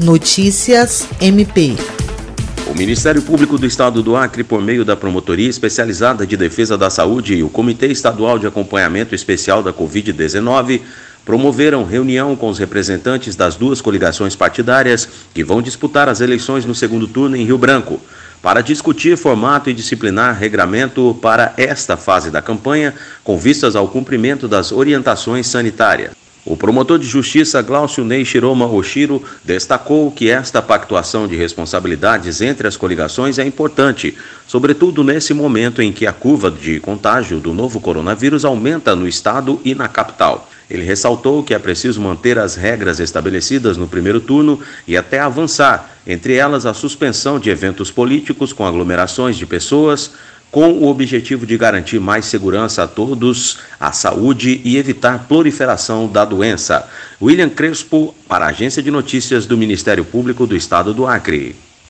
Notícias MP. O Ministério Público do Estado do Acre, por meio da Promotoria Especializada de Defesa da Saúde e o Comitê Estadual de Acompanhamento Especial da Covid-19, promoveram reunião com os representantes das duas coligações partidárias que vão disputar as eleições no segundo turno em Rio Branco, para discutir formato e disciplinar regramento para esta fase da campanha, com vistas ao cumprimento das orientações sanitárias. O promotor de justiça Glaucio Ney Shiroma Oshiro destacou que esta pactuação de responsabilidades entre as coligações é importante, sobretudo nesse momento em que a curva de contágio do novo coronavírus aumenta no estado e na capital. Ele ressaltou que é preciso manter as regras estabelecidas no primeiro turno e até avançar, entre elas a suspensão de eventos políticos com aglomerações de pessoas, com o objetivo de garantir mais segurança a todos, a saúde e evitar proliferação da doença. William Crespo, para a Agência de Notícias do Ministério Público do Estado do Acre.